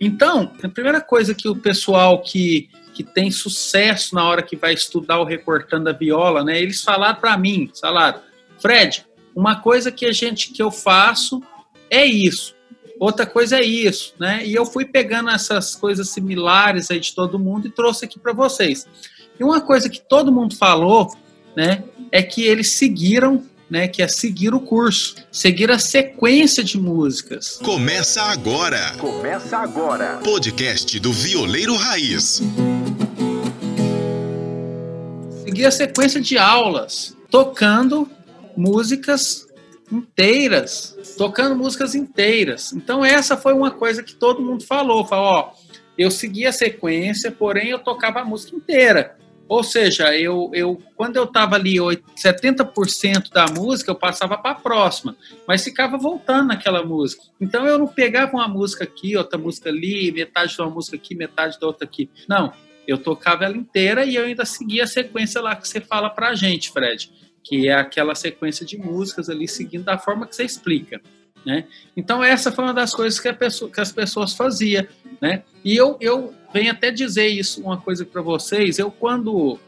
Então, a primeira coisa que o pessoal que, que tem sucesso na hora que vai estudar o recortando a viola, né? Eles falaram para mim, falaram, Fred, uma coisa que a gente que eu faço é isso. Outra coisa é isso, né? E eu fui pegando essas coisas similares aí de todo mundo e trouxe aqui para vocês. E uma coisa que todo mundo falou, né, é que eles seguiram né, que é seguir o curso, seguir a sequência de músicas. Começa agora. Começa agora. Podcast do Violeiro Raiz. Seguir a sequência de aulas, tocando músicas inteiras, tocando músicas inteiras. Então essa foi uma coisa que todo mundo falou, falou, ó, eu seguia a sequência, porém eu tocava a música inteira. Ou seja, eu, eu quando eu estava ali 70% da música, eu passava para a próxima, mas ficava voltando naquela música. Então eu não pegava uma música aqui, outra música ali, metade de uma música aqui, metade da outra aqui. Não, eu tocava ela inteira e eu ainda seguia a sequência lá que você fala para a gente, Fred, que é aquela sequência de músicas ali seguindo da forma que você explica. Né? Então essa foi uma das coisas que, pessoa, que as pessoas faziam, né? E eu, eu venho até dizer isso uma coisa para vocês. Eu quando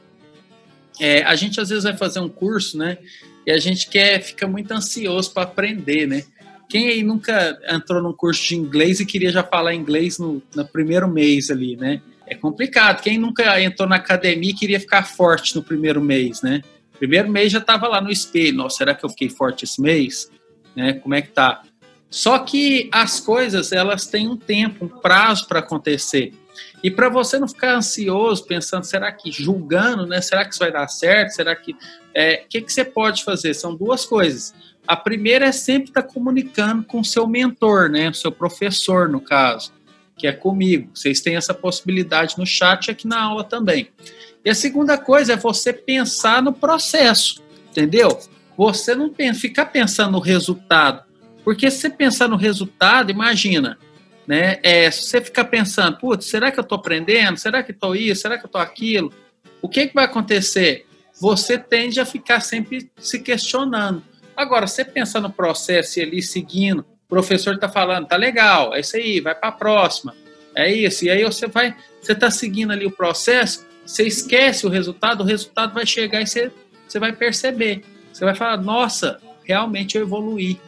é, a gente às vezes vai fazer um curso, né? E a gente quer fica muito ansioso para aprender, né? Quem aí nunca entrou num curso de inglês e queria já falar inglês no, no primeiro mês ali, né? É complicado. Quem nunca entrou na academia e queria ficar forte no primeiro mês, né? Primeiro mês já estava lá no espelho. Nossa, será que eu fiquei forte esse mês? Né? Como é que tá? Só que as coisas elas têm um tempo, um prazo para acontecer. E para você não ficar ansioso, pensando, será que julgando, né? Será que isso vai dar certo? Será que. O é, que, que você pode fazer? São duas coisas. A primeira é sempre estar tá comunicando com o seu mentor, né? O seu professor, no caso, que é comigo. Vocês têm essa possibilidade no chat e aqui na aula também. E a segunda coisa é você pensar no processo, entendeu? Você não ficar pensando no resultado. Porque se você pensar no resultado, imagina, né? É, se você ficar pensando, putz, será que eu estou aprendendo? Será que estou isso? Será que eu estou aquilo? O que, que vai acontecer? Você tende a ficar sempre se questionando. Agora, você pensa no processo e ali seguindo, o professor está falando, tá legal, é isso aí, vai para a próxima, é isso. E aí você vai, você está seguindo ali o processo, você esquece o resultado, o resultado vai chegar e você, você vai perceber. Você vai falar, nossa, realmente eu evoluí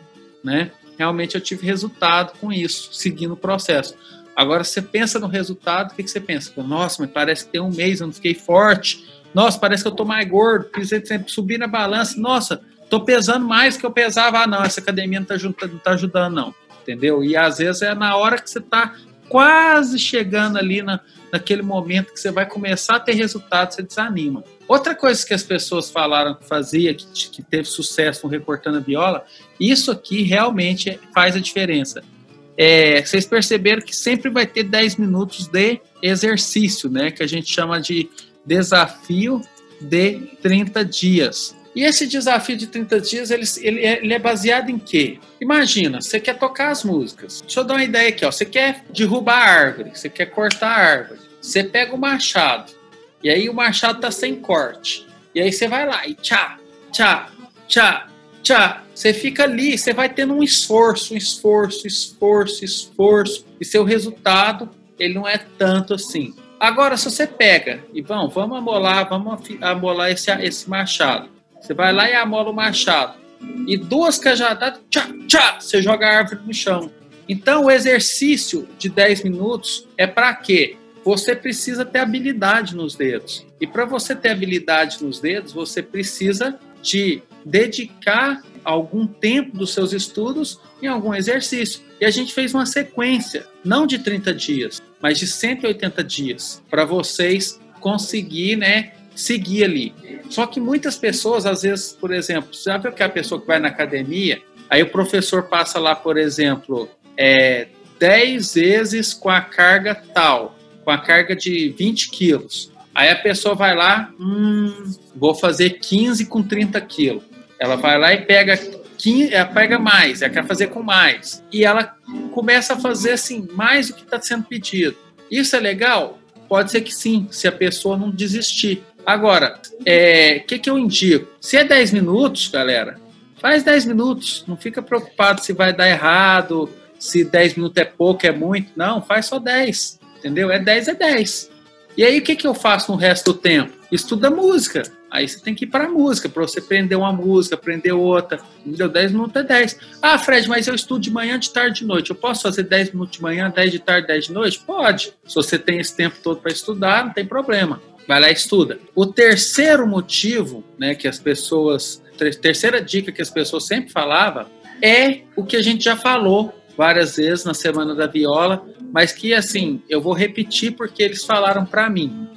né? Realmente eu tive resultado com isso, seguindo o processo. Agora, você pensa no resultado, o que, que você pensa? Nossa, mas parece que tem um mês eu não fiquei forte. Nossa, parece que eu tô mais gordo, sempre subir na balança. Nossa, tô pesando mais que eu pesava. Ah, não, essa academia não tá, não tá ajudando, não. Entendeu? E às vezes é na hora que você tá quase chegando ali na, naquele momento que você vai começar a ter resultado, você desanima. Outra coisa que as pessoas falaram que fazia, que, que teve sucesso no Recortando a Viola, isso aqui realmente faz a diferença. É, vocês perceberam que sempre vai ter 10 minutos de exercício, né? Que a gente chama de desafio de 30 dias. E esse desafio de 30 dias, ele, ele, é, ele, é, baseado em quê? Imagina, você quer tocar as músicas. Deixa eu dar uma ideia aqui, ó. Você quer derrubar a árvore, você quer cortar a árvore. Você pega o machado, e aí o machado tá sem corte. E aí você vai lá e tchá, tchá, tchá, tchá. Você fica ali, você vai tendo um esforço, um esforço, esforço, esforço. E seu resultado, ele não é tanto assim. Agora, se você pega e vamos, vamos amolar, vamos amolar esse, esse machado. Você vai lá e amola o machado. E duas cajadadas, tchá, tchá, você joga a árvore no chão. Então, o exercício de 10 minutos é para quê? Você precisa ter habilidade nos dedos. E para você ter habilidade nos dedos, você precisa de dedicar algum tempo dos seus estudos em algum exercício. E a gente fez uma sequência, não de 30 dias, mas de 180 dias, para vocês conseguir, né, seguir ali. Só que muitas pessoas, às vezes, por exemplo, já viu que a pessoa que vai na academia, aí o professor passa lá, por exemplo, é, 10 vezes com a carga tal, com a carga de 20 quilos. Aí a pessoa vai lá, hum, vou fazer 15 com 30 quilos. Ela vai lá e pega 15, ela pega mais, ela quer fazer com mais. E ela começa a fazer assim, mais do que está sendo pedido. Isso é legal? Pode ser que sim, se a pessoa não desistir. Agora, o é, que, que eu indico? Se é 10 minutos, galera, faz 10 minutos. Não fica preocupado se vai dar errado, se 10 minutos é pouco, é muito. Não, faz só 10. Entendeu? É 10, é 10. E aí o que, que eu faço no resto do tempo? Estuda música. Aí você tem que ir para a música, para você aprender uma música, aprender outra. Entendeu? 10 minutos é 10. Ah, Fred, mas eu estudo de manhã, de tarde, de noite. Eu posso fazer 10 minutos de manhã, 10 de tarde, 10 de noite? Pode. Se você tem esse tempo todo para estudar, não tem problema. Vai lá e estuda. O terceiro motivo, né, que as pessoas, terceira dica que as pessoas sempre falavam é o que a gente já falou várias vezes na semana da viola, mas que assim, eu vou repetir porque eles falaram para mim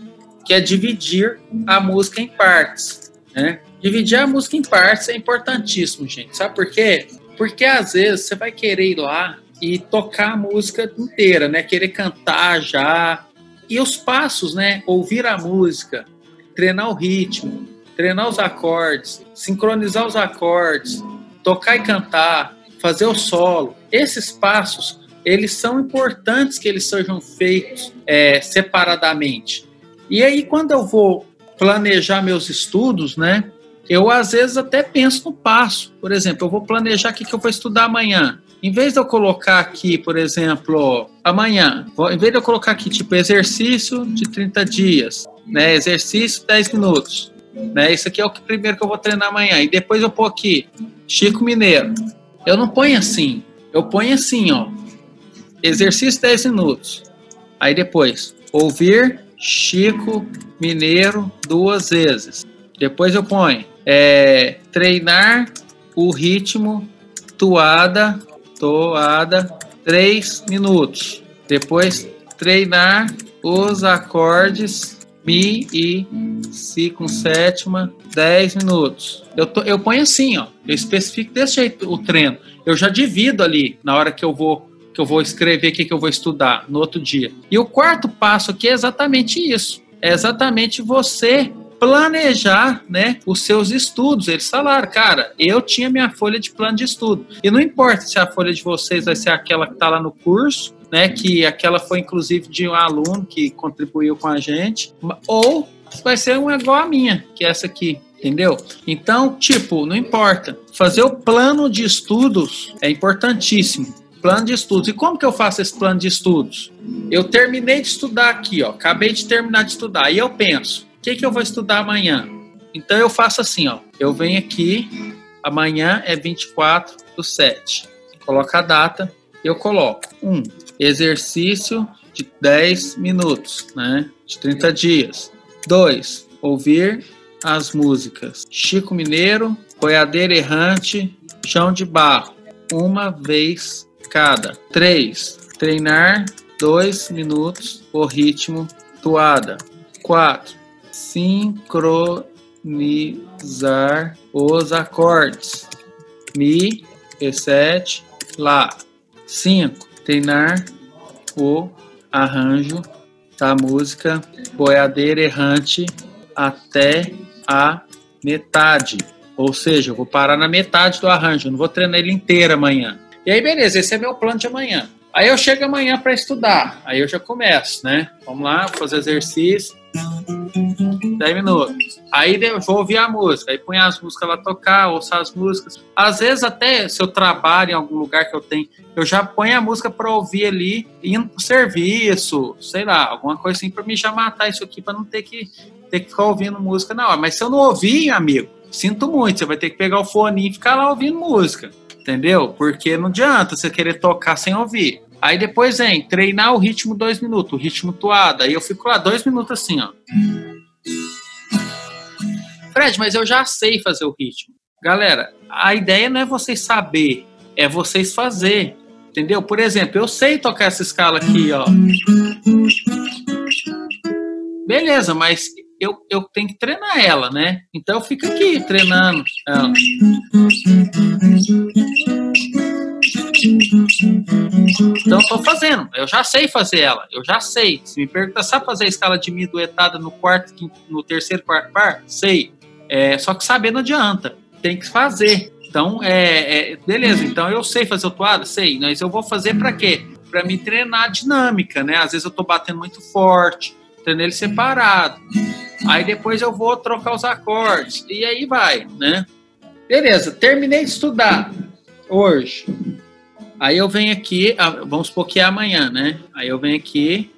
que é dividir a música em partes, né? Dividir a música em partes é importantíssimo, gente. Sabe por quê? Porque às vezes você vai querer ir lá e tocar a música inteira, né? Querer cantar já. E os passos, né? Ouvir a música, treinar o ritmo, treinar os acordes, sincronizar os acordes, tocar e cantar, fazer o solo. Esses passos, eles são importantes que eles sejam feitos é, separadamente. E aí, quando eu vou planejar meus estudos, né? Eu às vezes até penso no passo. Por exemplo, eu vou planejar o que, que eu vou estudar amanhã. Em vez de eu colocar aqui, por exemplo, amanhã, em vez de eu colocar aqui, tipo, exercício de 30 dias, né? Exercício 10 minutos. Né? Isso aqui é o que primeiro que eu vou treinar amanhã. E depois eu pôr aqui, Chico Mineiro. Eu não ponho assim. Eu ponho assim, ó. Exercício 10 minutos. Aí depois, ouvir Chico Mineiro duas vezes. Depois eu ponho é, treinar o ritmo toada, toada, três minutos. Depois treinar os acordes Mi e Si com sétima, 10 minutos. Eu, tô, eu ponho assim, ó. Eu especifico desse jeito o treino. Eu já divido ali na hora que eu vou que eu vou escrever, o que, que eu vou estudar no outro dia. E o quarto passo aqui é exatamente isso. É exatamente você planejar né, os seus estudos. Eles falaram, cara, eu tinha minha folha de plano de estudo. E não importa se a folha de vocês vai ser aquela que está lá no curso, né, que aquela foi inclusive de um aluno que contribuiu com a gente, ou vai ser uma igual a minha, que é essa aqui, entendeu? Então, tipo, não importa. Fazer o plano de estudos é importantíssimo. Plano de estudos. E como que eu faço esse plano de estudos? Eu terminei de estudar aqui, ó. Acabei de terminar de estudar. E eu penso, que, que eu vou estudar amanhã? Então eu faço assim, ó. Eu venho aqui, amanhã é 24 do 7. Coloco a data, eu coloco um exercício de 10 minutos, né? De 30 dias. 2. Ouvir as músicas Chico Mineiro, Boiadeira Errante, Chão de Barro, uma vez cada. 3. Treinar 2 minutos o ritmo toada. 4. Sincronizar os acordes. Mi, E7, Lá. 5 treinar o arranjo da música Boiadeira Errante até a metade. Ou seja, eu vou parar na metade do arranjo, não vou treinar ele inteiro amanhã. E aí, beleza, esse é meu plano de amanhã. Aí eu chego amanhã para estudar, aí eu já começo, né? Vamos lá, fazer exercício. 10 minutos. Aí eu vou ouvir a música, aí põe as músicas lá tocar, ouço as músicas. Às vezes, até se eu trabalho em algum lugar que eu tenho, eu já ponho a música para ouvir ali, indo pro serviço, sei lá, alguma coisa assim, para me já matar isso aqui, para não ter que, ter que ficar ouvindo música na hora. Mas se eu não ouvir, amigo, sinto muito, você vai ter que pegar o fone e ficar lá ouvindo música, entendeu? Porque não adianta você querer tocar sem ouvir. Aí depois vem treinar o ritmo dois minutos, o ritmo toada. Aí eu fico lá dois minutos assim, ó. Fred, mas eu já sei fazer o ritmo. Galera, a ideia não é vocês saber, é vocês fazer. Entendeu? Por exemplo, eu sei tocar essa escala aqui, ó. Beleza, mas eu, eu tenho que treinar ela, né? Então eu fico aqui treinando ela. Então estou fazendo, eu já sei fazer ela, eu já sei. Se me pergunta, sabe fazer a escala de mi duetada no quarto, no terceiro, quarto par? Sei. É, só que saber não adianta, tem que fazer. Então, é, é beleza, então eu sei fazer toada? Sei, mas eu vou fazer para quê? Para me treinar a dinâmica, né? Às vezes eu estou batendo muito forte, treino ele separado. Aí depois eu vou trocar os acordes, e aí vai, né? Beleza, terminei de estudar hoje. Aí eu venho aqui, vamos supor que é amanhã, né? Aí eu venho aqui,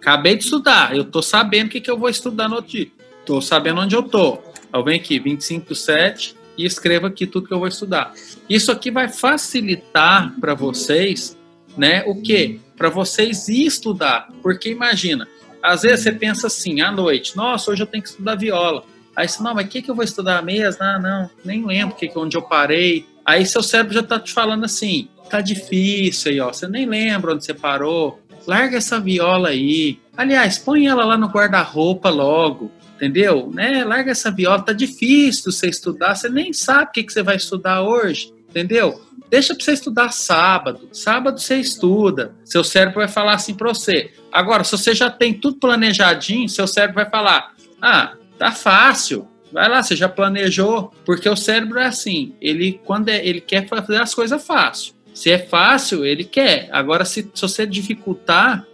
acabei de estudar, eu tô sabendo o que, que eu vou estudar no outro dia. Tô sabendo onde eu tô. Venho aqui, 25 do 7, e escrevo aqui tudo que eu vou estudar. Isso aqui vai facilitar para vocês, né? O quê? Para vocês estudar. Porque imagina, às vezes você pensa assim, à noite, nossa, hoje eu tenho que estudar viola. Aí você, não, mas o que, que eu vou estudar mesmo? Ah, não, nem lembro que, onde eu parei. Aí seu cérebro já tá te falando assim, tá difícil aí, ó. Você nem lembra onde você parou. Larga essa viola aí. Aliás, põe ela lá no guarda-roupa logo entendeu? Né? Larga essa viola, tá difícil você estudar, você nem sabe o que, que você vai estudar hoje, entendeu? Deixa para você estudar sábado. Sábado você estuda. Seu cérebro vai falar assim para você. Agora, se você já tem tudo planejadinho, seu cérebro vai falar: "Ah, tá fácil. Vai lá, você já planejou". Porque o cérebro é assim, ele quando é, ele quer fazer as coisas fácil. Se é fácil, ele quer. Agora se, se você dificultar,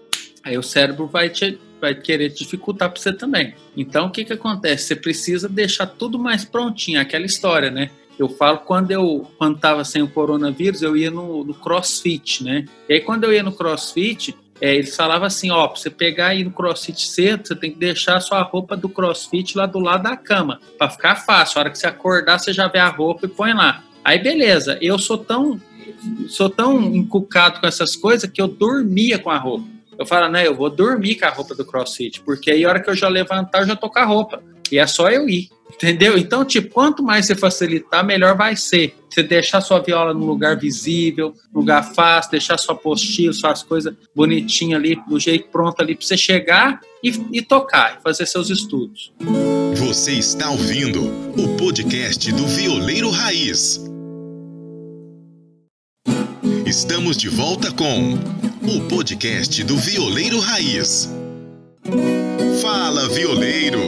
aí o cérebro vai te vai querer dificultar para você também. Então, o que, que acontece? Você precisa deixar tudo mais prontinho, aquela história, né? Eu falo quando eu quando estava sem o coronavírus, eu ia no, no, CrossFit, né? E aí quando eu ia no CrossFit, é, eles falavam assim, ó, para você pegar aí no CrossFit cedo, você tem que deixar a sua roupa do CrossFit lá do lado da cama, para ficar fácil. A hora que você acordar, você já vê a roupa e põe lá. Aí beleza, eu sou tão sou tão encucado com essas coisas que eu dormia com a roupa. Eu falo, né, eu vou dormir com a roupa do CrossFit, porque aí a hora que eu já levantar, eu já tô com a roupa. E é só eu ir. Entendeu? Então, tipo, quanto mais você facilitar, melhor vai ser. Você deixar sua viola num lugar visível, lugar fácil, deixar sua apostila, suas coisas bonitinhas ali, do jeito pronto ali, para você chegar e, e tocar, fazer seus estudos. Você está ouvindo o podcast do Violeiro Raiz. Estamos de volta com o podcast do Violeiro Raiz. Fala, violeiro!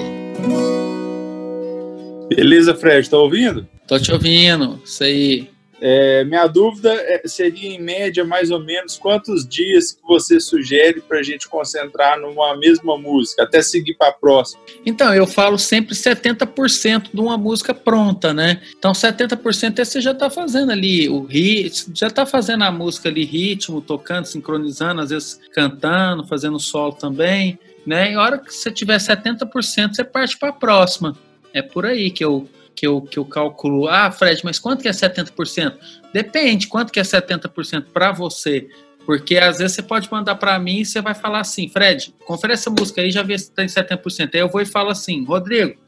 Beleza, Fred, tá ouvindo? Tô te ouvindo, isso aí. É, minha dúvida é, seria, em média, mais ou menos, quantos dias que você sugere para a gente concentrar numa mesma música, até seguir para a próxima? Então, eu falo sempre 70% de uma música pronta, né? Então, 70% é você já está fazendo ali o ritmo, já está fazendo a música ali, ritmo, tocando, sincronizando, às vezes cantando, fazendo solo também, né? E a hora que você tiver 70%, você parte para a próxima. É por aí que eu que eu, que eu calculo, ah, Fred, mas quanto que é 70%? Depende, quanto que é 70% para você? Porque às vezes você pode mandar para mim e você vai falar assim, Fred, confere essa música aí, já vê se tem 70%. Aí eu vou e falo assim, Rodrigo,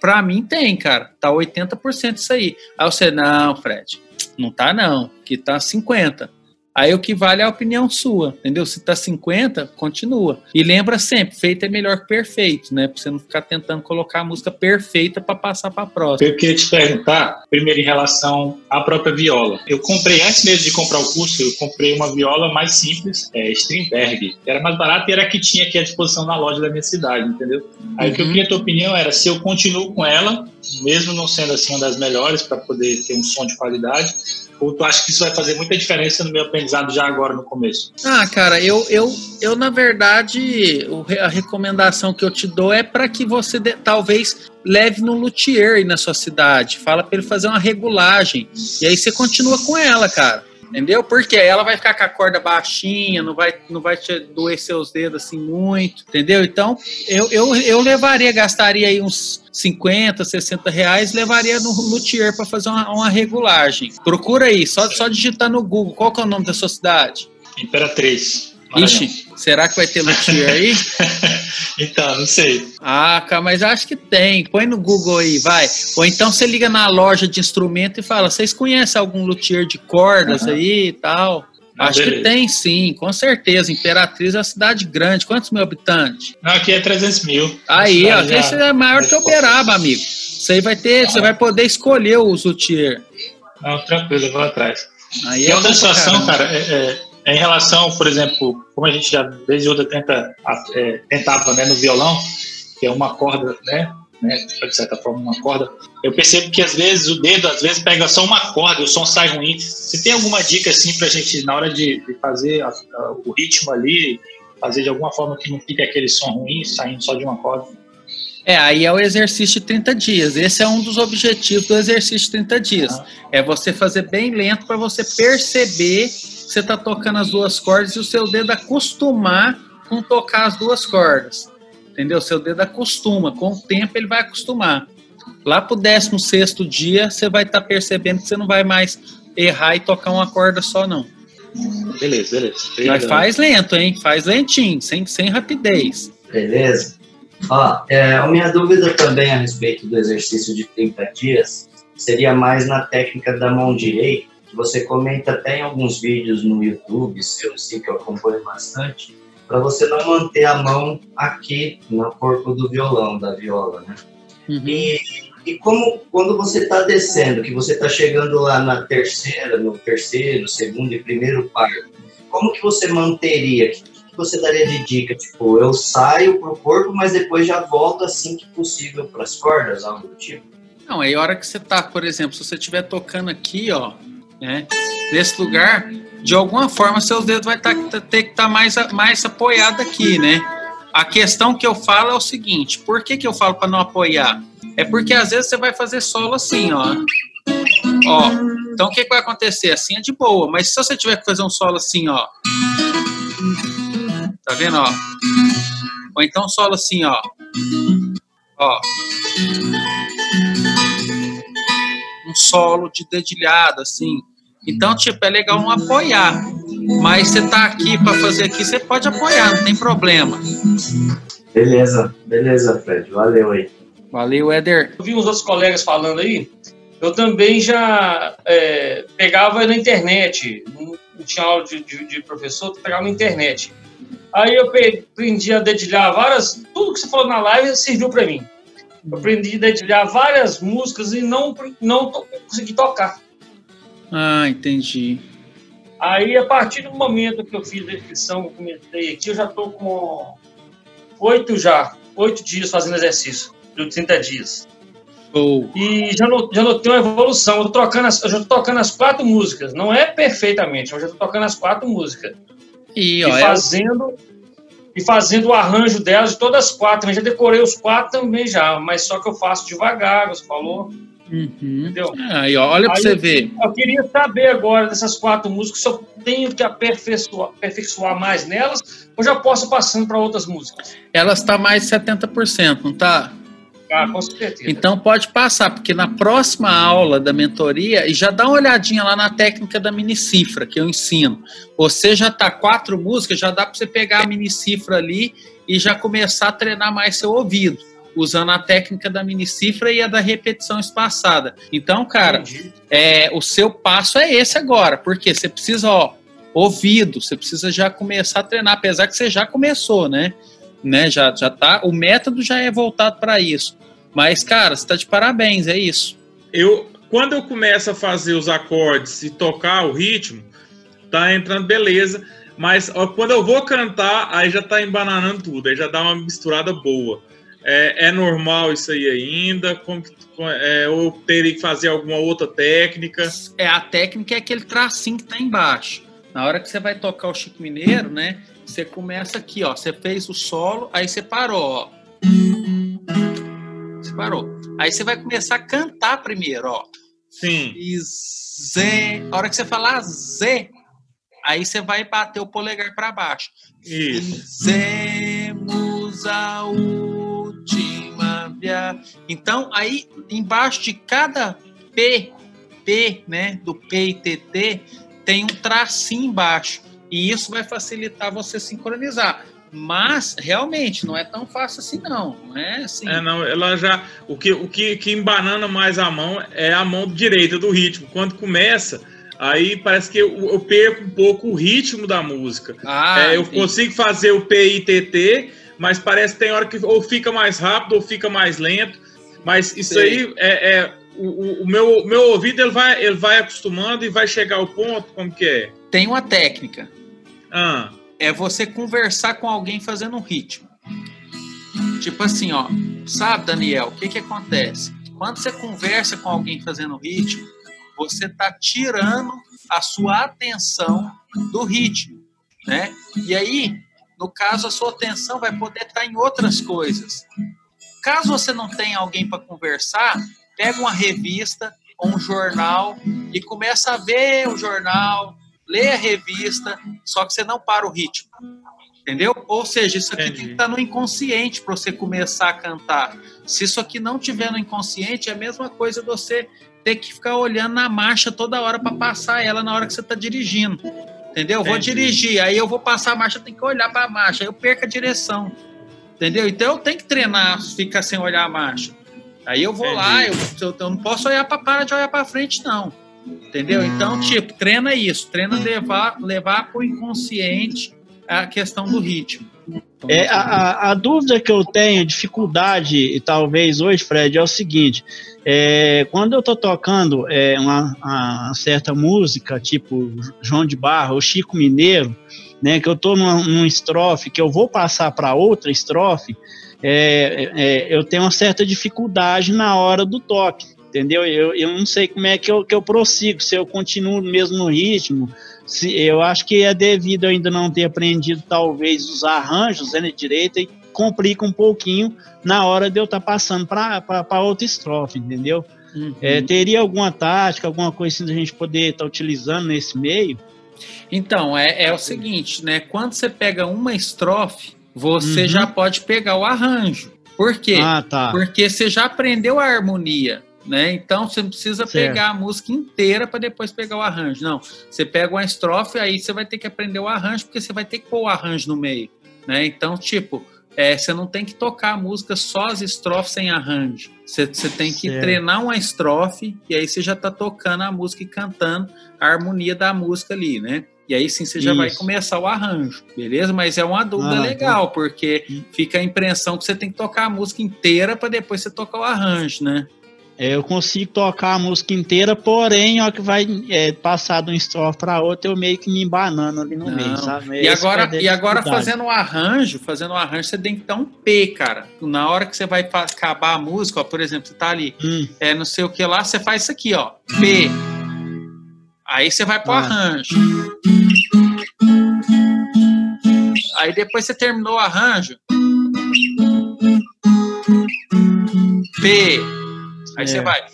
para mim tem, cara, tá 80% isso aí. Aí você, não, Fred, não tá não, que tá 50%. Aí o que vale é a opinião sua, entendeu? Se tá 50, continua. E lembra sempre, feito é melhor que perfeito, né? Pra você não ficar tentando colocar a música perfeita para passar para próxima. Eu queria te perguntar, primeiro em relação à própria viola. Eu comprei, antes mesmo de comprar o curso, eu comprei uma viola mais simples, é, Strindberg. Era mais barata e era a que tinha aqui à disposição na loja da minha cidade, entendeu? Aí uhum. o que eu uhum. queria a tua opinião era se eu continuo com ela, mesmo não sendo assim uma das melhores para poder ter um som de qualidade, ou tu acha que isso vai fazer muita diferença no meu aprendizado já agora no começo? Ah, cara, eu, eu, eu na verdade, a recomendação que eu te dou é para que você talvez leve no luthier aí na sua cidade. Fala para ele fazer uma regulagem. E aí você continua com ela, cara. Entendeu? Porque ela vai ficar com a corda baixinha, não vai, não vai te doer seus dedos assim muito, entendeu? Então, eu, eu, eu levaria, gastaria aí uns 50, 60 reais, levaria no luthier para fazer uma, uma, regulagem. Procura aí, só, só digitar no Google. Qual que é o nome da sua cidade? Imperatriz. Ixi, será que vai ter luthier aí? então, não sei. Ah, cara, mas acho que tem. Põe no Google aí, vai. Ou então você liga na loja de instrumento e fala: vocês conhecem algum luthier de cordas uhum. aí e tal? Ah, Acho beleza. que tem sim, com certeza. Imperatriz é uma cidade grande. Quantos mil habitantes? Não, aqui é 300 mil. Aí, ó, esse é maior que Uberaba, amigo. Você vai ter, você vai poder escolher o luthier. Não, tranquilo, eu vou atrás. Aí e é outra situação, cara, é, é em relação, por exemplo, como a gente já desde outra tenta, é, tentava né, no violão, que é uma corda, né, né, de certa forma uma corda, eu percebo que às vezes o dedo às vezes pega só uma corda o som sai ruim. Você tem alguma dica assim para a gente na hora de, de fazer a, a, o ritmo ali, fazer de alguma forma que não fique aquele som ruim saindo só de uma corda? É, aí é o exercício de 30 dias. Esse é um dos objetivos do exercício de 30 dias. Ah. É você fazer bem lento para você perceber você está tocando as duas cordas e o seu dedo acostumar com tocar as duas cordas. Entendeu? Seu dedo acostuma, com o tempo ele vai acostumar. Lá pro 16 dia, você vai estar tá percebendo que você não vai mais errar e tocar uma corda só, não. Beleza, beleza. Mas faz lento, hein? Faz lentinho, sem, sem rapidez. Beleza. Ó, é, a minha dúvida também a respeito do exercício de 30 dias seria mais na técnica da mão direita, que você comenta até em alguns vídeos no YouTube, seu, sim, que eu acompanho bastante, para você não manter a mão aqui no corpo do violão, da viola, né? Uhum. E, e como quando você está descendo, que você está chegando lá na terceira, no terceiro, segundo e primeiro par, como que você manteria? O que, que você daria de dica? Tipo, eu saio pro corpo, mas depois já volto assim que possível para as cordas, algo do tipo? Não, aí a hora que você tá, por exemplo, se você estiver tocando aqui, ó, né, nesse lugar, de alguma forma seus dedos vai tá, ter que estar tá mais, mais apoiado aqui, né? A questão que eu falo é o seguinte: por que, que eu falo para não apoiar? É porque às vezes você vai fazer solo assim, ó. Ó. Então o que, que vai acontecer? Assim é de boa, mas se você tiver que fazer um solo assim, ó. Tá vendo, ó? Ou então solo assim, ó. Ó. Um solo de dedilhada, assim. Então, tipo, é legal não apoiar. Mas você tá aqui para fazer aqui, você pode apoiar, não tem problema. Beleza, beleza, Fred. Valeu aí. Valeu, Éder. Eu vi uns outros colegas falando aí. Eu também já é, pegava na internet. Não, tinha aula de, de, de professor, eu pegava na internet. Aí eu aprendi a dedilhar várias. Tudo que você falou na live serviu para mim. Eu aprendi a dedilhar várias músicas e não, não consegui tocar. Ah, entendi. Aí, a partir do momento que eu fiz a inscrição, eu comentei aqui, eu já estou com oito já, oito dias fazendo exercício, de 30 dias. Oh. E já, not, já notei uma evolução. Eu, tô trocando as, eu já estou tocando as quatro músicas. Não é perfeitamente, mas já estou tocando as quatro músicas. E, ó, e é fazendo, e fazendo o arranjo delas de todas as quatro. Eu já decorei os quatro também já, mas só que eu faço devagar, você falou. Uhum. Entendeu? Aí, ó, olha para você ver. Eu queria saber agora dessas quatro músicas se eu tenho que aperfeiçoar, aperfeiçoar mais nelas ou já posso passando para outras músicas? Elas está mais de 70%, não tá? Ah, com certeza. Então pode passar, porque na próxima aula da mentoria, e já dá uma olhadinha lá na técnica da mini cifra que eu ensino. Você já tá quatro músicas, já dá para você pegar a mini cifra ali e já começar a treinar mais seu ouvido usando a técnica da mini cifra e a da repetição espaçada. Então, cara, é, o seu passo é esse agora, porque você precisa, ó, ouvido, você precisa já começar a treinar, apesar que você já começou, né? né? Já, já tá, o método já é voltado para isso. Mas, cara, você tá de parabéns, é isso. Eu, quando eu começo a fazer os acordes e tocar o ritmo, tá entrando beleza. Mas ó, quando eu vou cantar, aí já tá embananando tudo, aí já dá uma misturada boa. É, é normal isso aí ainda? Como, é, ou teria que fazer alguma outra técnica? É, a técnica é aquele tracinho que está embaixo. Na hora que você vai tocar o Chico Mineiro, né? Você começa aqui, ó. Você fez o solo, aí você parou, ó. Você parou. Aí você vai começar a cantar primeiro, ó. Sim. E Z. A hora que você falar Z, aí você vai bater o polegar para baixo. Isso. Zemos ao então, aí embaixo de cada P, P, né, do P e TT, tem um tracinho embaixo. E isso vai facilitar você sincronizar. Mas realmente não é tão fácil assim, não. Não é assim. É, não, ela já. O que, o que, que embanana mais a mão é a mão direita do ritmo. Quando começa, aí parece que eu, eu perco um pouco o ritmo da música. Ah, é, eu consigo fazer o P e TT, mas parece que tem hora que ou fica mais rápido ou fica mais lento. Mas isso Sei. aí é, é o, o, meu, meu ouvido ele vai, ele vai acostumando e vai chegar ao ponto como que é. Tem uma técnica. Ah. É você conversar com alguém fazendo um ritmo. Tipo assim, ó, sabe, Daniel, o que que acontece? Quando você conversa com alguém fazendo ritmo, você tá tirando a sua atenção do ritmo, né? E aí no caso, a sua atenção vai poder estar em outras coisas. Caso você não tenha alguém para conversar, pega uma revista ou um jornal e começa a ver o jornal, lê a revista, só que você não para o ritmo. Entendeu? Ou seja, isso aqui Entendi. tem que estar no inconsciente para você começar a cantar. Se isso aqui não tiver no inconsciente, é a mesma coisa você ter que ficar olhando na marcha toda hora para passar ela na hora que você está dirigindo. Entendeu? Eu vou dirigir, aí eu vou passar a marcha, eu tenho que olhar para a marcha, aí eu perco a direção. Entendeu? Então eu tenho que treinar, ficar sem olhar a marcha. Aí eu vou Entendi. lá, eu, eu, não posso olhar para para de olhar para frente, não. Entendeu? Então, hum. tipo, treina isso, treina levar, levar para o inconsciente a questão do ritmo. É, a, a, dúvida que eu tenho, dificuldade, e talvez hoje, Fred, é o seguinte: é, quando eu estou tocando é, uma, uma, certa música, tipo João de Barra ou Chico Mineiro, né, que eu estou num, num estrofe, que eu vou passar para outra estrofe, é, é, eu tenho uma certa dificuldade na hora do toque, entendeu? Eu, eu não sei como é que eu, que eu prossigo, se eu continuo mesmo no ritmo, se, eu acho que é devido ainda não ter aprendido, talvez, os arranjos né, direita e complica um pouquinho na hora de eu estar tá passando para outra estrofe, entendeu? Uhum. É, teria alguma tática, alguma coisa assim da gente poder estar tá utilizando nesse meio? Então, é, é o seguinte, né? Quando você pega uma estrofe, você uhum. já pode pegar o arranjo. Por quê? Ah, tá. Porque você já aprendeu a harmonia. Né? Então você não precisa certo. pegar a música inteira para depois pegar o arranjo. Não, você pega uma estrofe, aí você vai ter que aprender o arranjo, porque você vai ter que pôr o arranjo no meio. Né? Então, tipo, é, você não tem que tocar a música só as estrofes sem arranjo. Você, você tem que certo. treinar uma estrofe e aí você já está tocando a música e cantando a harmonia da música ali, né? E aí sim você já Isso. vai começar o arranjo, beleza? Mas é uma dúvida ah, legal, tá. porque hum. fica a impressão que você tem que tocar a música inteira para depois você tocar o arranjo, né? É, eu consigo tocar a música inteira, porém, ó, que vai é, passar de um estrofe para outro, eu meio que me embanando ali no Não. meio, sabe? E agora, é e agora fazendo um arranjo, fazendo um arranjo, você tem que dar um P, cara. Na hora que você vai acabar a música, ó, por exemplo, você tá ali, hum. é, não sei o que lá, você faz isso aqui, ó, P. Aí você vai pro ah. arranjo. Aí depois você terminou o arranjo. P. Aí é. você vai.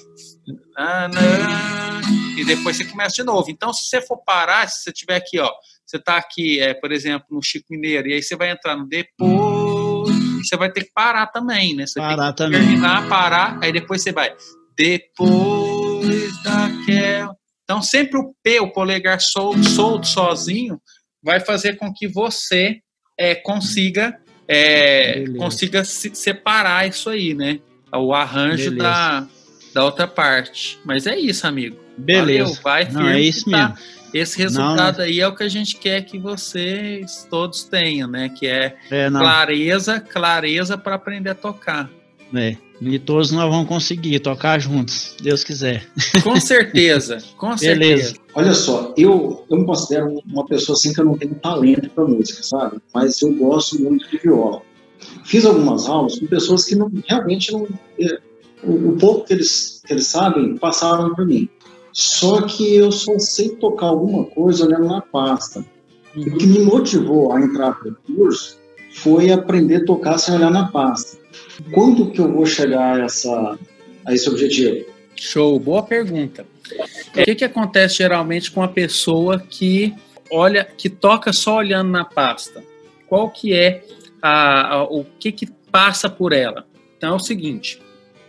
E depois você começa de novo. Então, se você for parar, se você tiver aqui, ó, você está aqui, é, por exemplo, no Chico Mineiro, e aí você vai entrar no depois, você vai ter que parar também, né? Você parar tem que também. terminar, parar, aí depois você vai. Depois daquela. Então, sempre o P, o polegar solto, solto sozinho, vai fazer com que você é, consiga é, consiga se separar isso aí, né? O arranjo da, da outra parte. Mas é isso, amigo. Beleza. Valeu, vai firme. Não, é isso tá. mesmo. Esse resultado não, aí é o que a gente quer que vocês todos tenham, né? Que é, é clareza, clareza para aprender a tocar. É. E todos nós vamos conseguir tocar juntos, Deus quiser. Com certeza, com certeza. Olha só, eu, eu me considero uma pessoa assim que eu não tenho talento para música, sabe? Mas eu gosto muito de viola. Fiz algumas aulas com pessoas que não, realmente não. É, o, o pouco que eles, que eles sabem passaram para mim. Só que eu só sei tocar alguma coisa olhando na pasta. Uhum. O que me motivou a entrar para o curso foi aprender a tocar sem olhar na pasta. Quando que eu vou chegar a, essa, a esse objetivo? Show, boa pergunta. O que, que acontece geralmente com a pessoa que olha, que toca só olhando na pasta? Qual que é a, a, o que, que passa por ela? Então é o seguinte: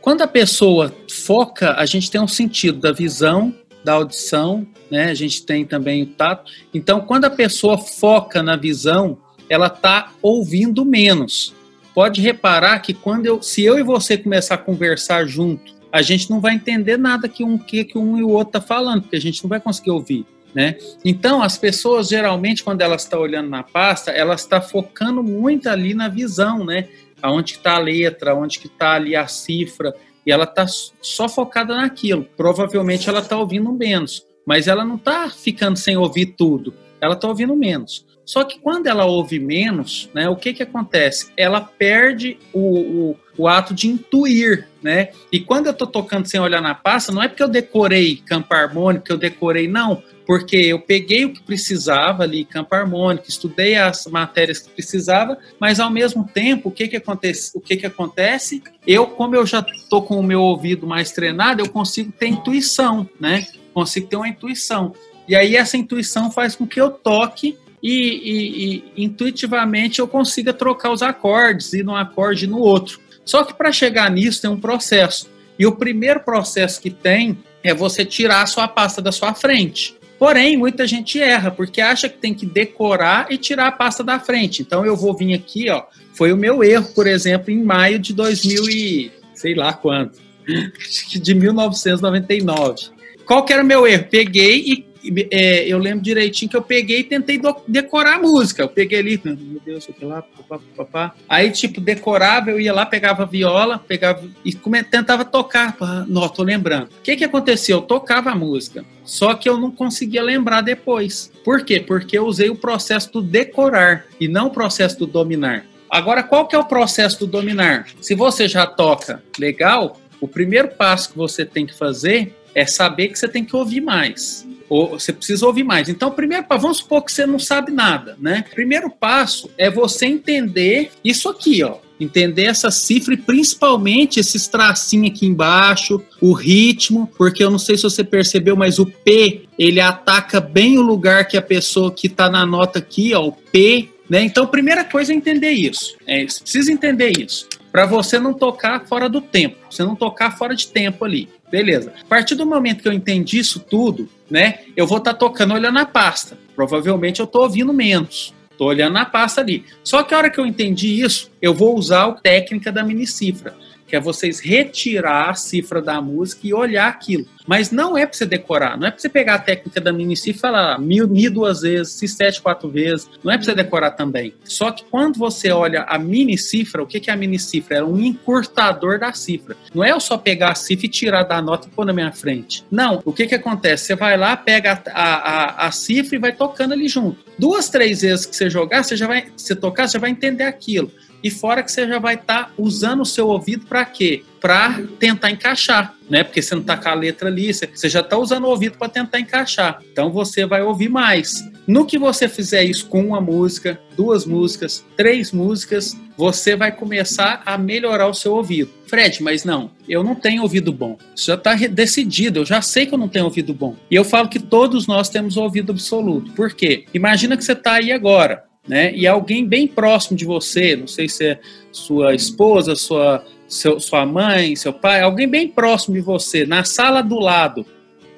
quando a pessoa foca, a gente tem um sentido da visão, da audição, né? A gente tem também o tato. Então, quando a pessoa foca na visão, ela está ouvindo menos. Pode reparar que quando eu, se eu e você começar a conversar junto, a gente não vai entender nada que um que, que um e o outro tá falando, porque a gente não vai conseguir ouvir. Né? Então, as pessoas geralmente, quando elas estão olhando na pasta, elas estão focando muito ali na visão, né? Aonde está a letra, onde que está ali a cifra, e ela está só focada naquilo. Provavelmente ela está ouvindo menos, mas ela não está ficando sem ouvir tudo, ela está ouvindo menos. Só que quando ela ouve menos, né, o que, que acontece? Ela perde o, o, o ato de intuir, né? E quando eu estou tocando sem olhar na pasta, não é porque eu decorei campo harmônico, que eu decorei, não, porque eu peguei o que precisava ali, campo harmônico, estudei as matérias que precisava, mas ao mesmo tempo, o que que acontece? O que que acontece? Eu, como eu já estou com o meu ouvido mais treinado, eu consigo ter intuição, né? Consigo ter uma intuição. E aí essa intuição faz com que eu toque e, e, e intuitivamente eu consiga trocar os acordes, ir num acorde e no outro. Só que para chegar nisso tem um processo. E o primeiro processo que tem é você tirar a sua pasta da sua frente. Porém, muita gente erra, porque acha que tem que decorar e tirar a pasta da frente. Então eu vou vir aqui, ó. Foi o meu erro, por exemplo, em maio de 2000 e sei lá quanto, de 1999. Qual que era o meu erro? Peguei e é, eu lembro direitinho que eu peguei e tentei decorar a música. Eu peguei ali, meu Deus, sei lá, papá, papá. Aí, tipo, decorava, eu ia lá, pegava a viola, pegava e tentava tocar. Não, tô lembrando. O que que aconteceu? Eu tocava a música, só que eu não conseguia lembrar depois. Por quê? Porque eu usei o processo do decorar e não o processo do dominar. Agora, qual que é o processo do dominar? Se você já toca legal, o primeiro passo que você tem que fazer é saber que você tem que ouvir mais ou você precisa ouvir mais. Então, primeiro, vamos supor que você não sabe nada, né? Primeiro passo é você entender isso aqui, ó. Entender essa cifra e principalmente esses tracinhos aqui embaixo, o ritmo, porque eu não sei se você percebeu, mas o P ele ataca bem o lugar que a pessoa que está na nota aqui, ó, o P, né? Então, primeira coisa é entender isso. É, você precisa entender isso para você não tocar fora do tempo, você não tocar fora de tempo ali. Beleza. A partir do momento que eu entendi isso tudo, né, eu vou estar tá tocando olhando a pasta. Provavelmente eu estou ouvindo menos. Estou olhando na pasta ali. Só que a hora que eu entendi isso, eu vou usar a técnica da minicifra que é vocês retirar a cifra da música e olhar aquilo. Mas não é para você decorar, não é para você pegar a técnica da mini-cifra e falar mil, mil duas vezes, se sete quatro vezes, não é para você decorar também. Só que quando você olha a mini-cifra, o que, que é a mini-cifra? É um encurtador da cifra. Não é eu só pegar a cifra e tirar da nota e pôr na minha frente. Não, o que, que acontece? Você vai lá, pega a, a, a cifra e vai tocando ali junto. Duas, três vezes que você jogar, você já vai, você tocar, você já vai entender aquilo. E fora que você já vai estar tá usando o seu ouvido para quê? Para tentar encaixar, né? Porque você não está com a letra ali, você já está usando o ouvido para tentar encaixar. Então você vai ouvir mais. No que você fizer isso com uma música, duas músicas, três músicas, você vai começar a melhorar o seu ouvido. Fred, mas não, eu não tenho ouvido bom. Isso já está decidido, eu já sei que eu não tenho ouvido bom. E eu falo que todos nós temos ouvido absoluto. Por quê? Imagina que você está aí agora, né? E alguém bem próximo de você, não sei se é sua esposa, sua, seu, sua mãe, seu pai, alguém bem próximo de você, na sala do lado,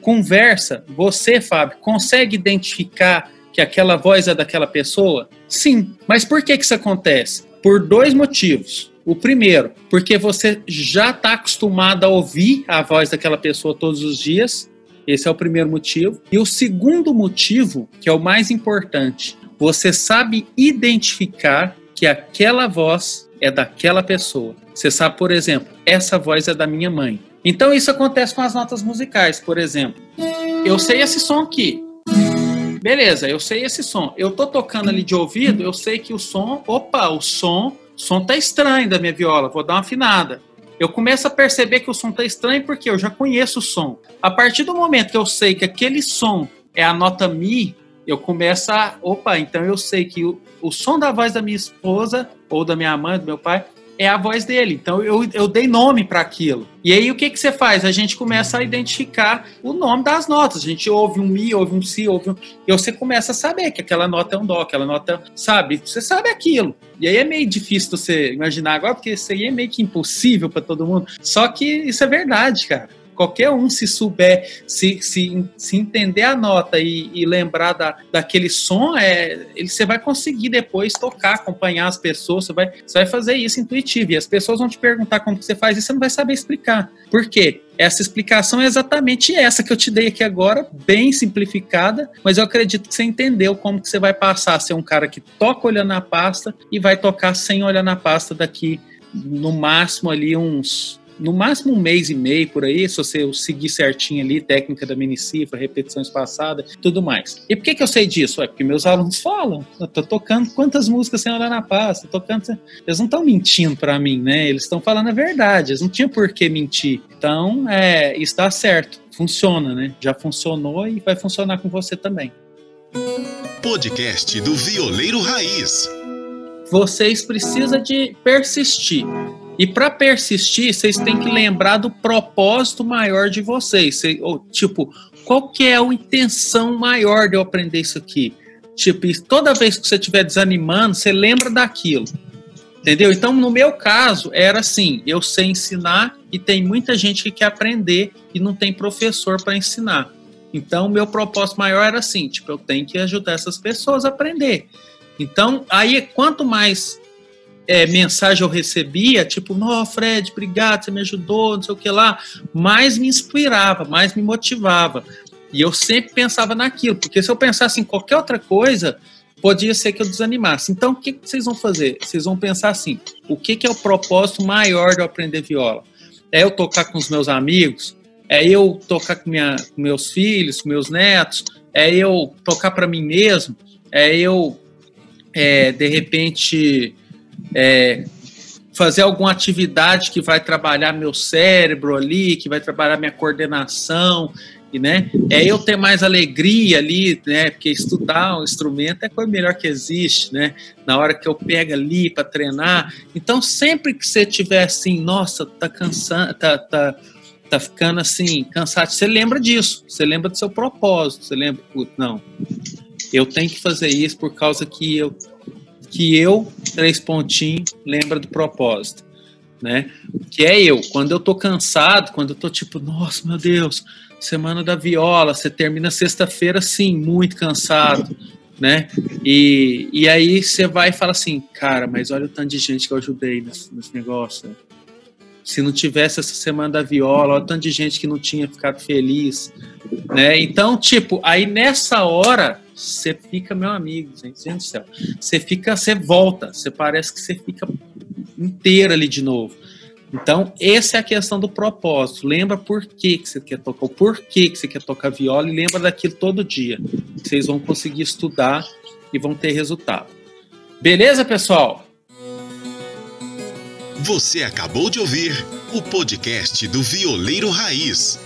conversa, você, Fábio, consegue identificar que aquela voz é daquela pessoa? Sim. Mas por que, que isso acontece? Por dois motivos. O primeiro, porque você já está acostumado a ouvir a voz daquela pessoa todos os dias. Esse é o primeiro motivo. E o segundo motivo, que é o mais importante, você sabe identificar que aquela voz é daquela pessoa. Você sabe, por exemplo, essa voz é da minha mãe. Então isso acontece com as notas musicais, por exemplo. Eu sei esse som aqui. Beleza, eu sei esse som. Eu tô tocando ali de ouvido, eu sei que o som, opa, o som, o som tá estranho da minha viola, vou dar uma afinada. Eu começo a perceber que o som tá estranho porque eu já conheço o som. A partir do momento que eu sei que aquele som é a nota mi, eu começo a. Opa, então eu sei que o, o som da voz da minha esposa, ou da minha mãe, do meu pai, é a voz dele. Então eu, eu dei nome para aquilo. E aí o que, que você faz? A gente começa a identificar o nome das notas. A gente ouve um Mi, ouve um Si, ouve um. E você começa a saber que aquela nota é um Dó, aquela nota. Sabe? Você sabe aquilo. E aí é meio difícil você imaginar agora, porque isso aí é meio que impossível para todo mundo. Só que isso é verdade, cara qualquer um se souber, se, se, se entender a nota e, e lembrar da, daquele som, é, ele, você vai conseguir depois tocar, acompanhar as pessoas, você vai, você vai fazer isso intuitivo. E as pessoas vão te perguntar como que você faz isso, você não vai saber explicar. Por quê? Essa explicação é exatamente essa que eu te dei aqui agora, bem simplificada, mas eu acredito que você entendeu como que você vai passar a ser um cara que toca olhando na pasta e vai tocar sem olhar na pasta daqui no máximo ali uns no máximo um mês e meio por aí, se você seguir certinho ali, técnica da minicifra, repetição espaçada, tudo mais. E por que, que eu sei disso? É porque meus alunos falam. Eu tô tocando quantas músicas sem olhar na pasta, tocando. Eles não estão mentindo para mim, né? Eles estão falando a verdade. Eles não tinham por que mentir. Então, é, está certo. Funciona, né? Já funcionou e vai funcionar com você também. Podcast do Violeiro Raiz. Vocês precisam de persistir. E para persistir, vocês têm que lembrar do propósito maior de vocês. Cê, ou, tipo, qual que é a intenção maior de eu aprender isso aqui? Tipo, toda vez que você estiver desanimando, você lembra daquilo. Entendeu? Então, no meu caso, era assim: eu sei ensinar e tem muita gente que quer aprender e não tem professor para ensinar. Então, meu propósito maior era assim: tipo, eu tenho que ajudar essas pessoas a aprender. Então, aí, quanto mais é, mensagem eu recebia, tipo, não, Fred, obrigado, você me ajudou, não sei o que lá, mais me inspirava, mais me motivava. E eu sempre pensava naquilo, porque se eu pensasse em qualquer outra coisa, podia ser que eu desanimasse. Então, o que, que vocês vão fazer? Vocês vão pensar assim: o que, que é o propósito maior de eu aprender viola? É eu tocar com os meus amigos? É eu tocar com, minha, com meus filhos, com meus netos? É eu tocar para mim mesmo? É eu, é, de repente, é, fazer alguma atividade que vai trabalhar meu cérebro ali, que vai trabalhar minha coordenação, e, né? É eu ter mais alegria ali, né? Porque estudar um instrumento é a coisa melhor que existe, né? Na hora que eu pego ali para treinar. Então, sempre que você tiver assim, nossa, tá cansando, tá, tá, tá ficando assim, cansado, você lembra disso, você lembra do seu propósito, você lembra, não, eu tenho que fazer isso por causa que eu, que eu, três pontinhos, lembra do propósito. Né? Que é eu, quando eu tô cansado, quando eu tô tipo, nossa, meu Deus, semana da viola, você termina sexta-feira, sim, muito cansado, né? E, e aí você vai e fala assim, cara, mas olha o tanto de gente que eu ajudei nesse, nesse negócio. Né? Se não tivesse essa semana da viola, olha o tanto de gente que não tinha ficado feliz, né? Então, tipo, aí nessa hora você fica meu amigo, gente, do céu. Você fica, você volta, você parece que você fica inteira ali de novo. Então, essa é a questão do propósito. Lembra por que, que você quer tocar, o porquê que você quer tocar viola e lembra daquilo todo dia. Vocês vão conseguir estudar e vão ter resultado. Beleza, pessoal? Você acabou de ouvir o podcast do Violeiro Raiz.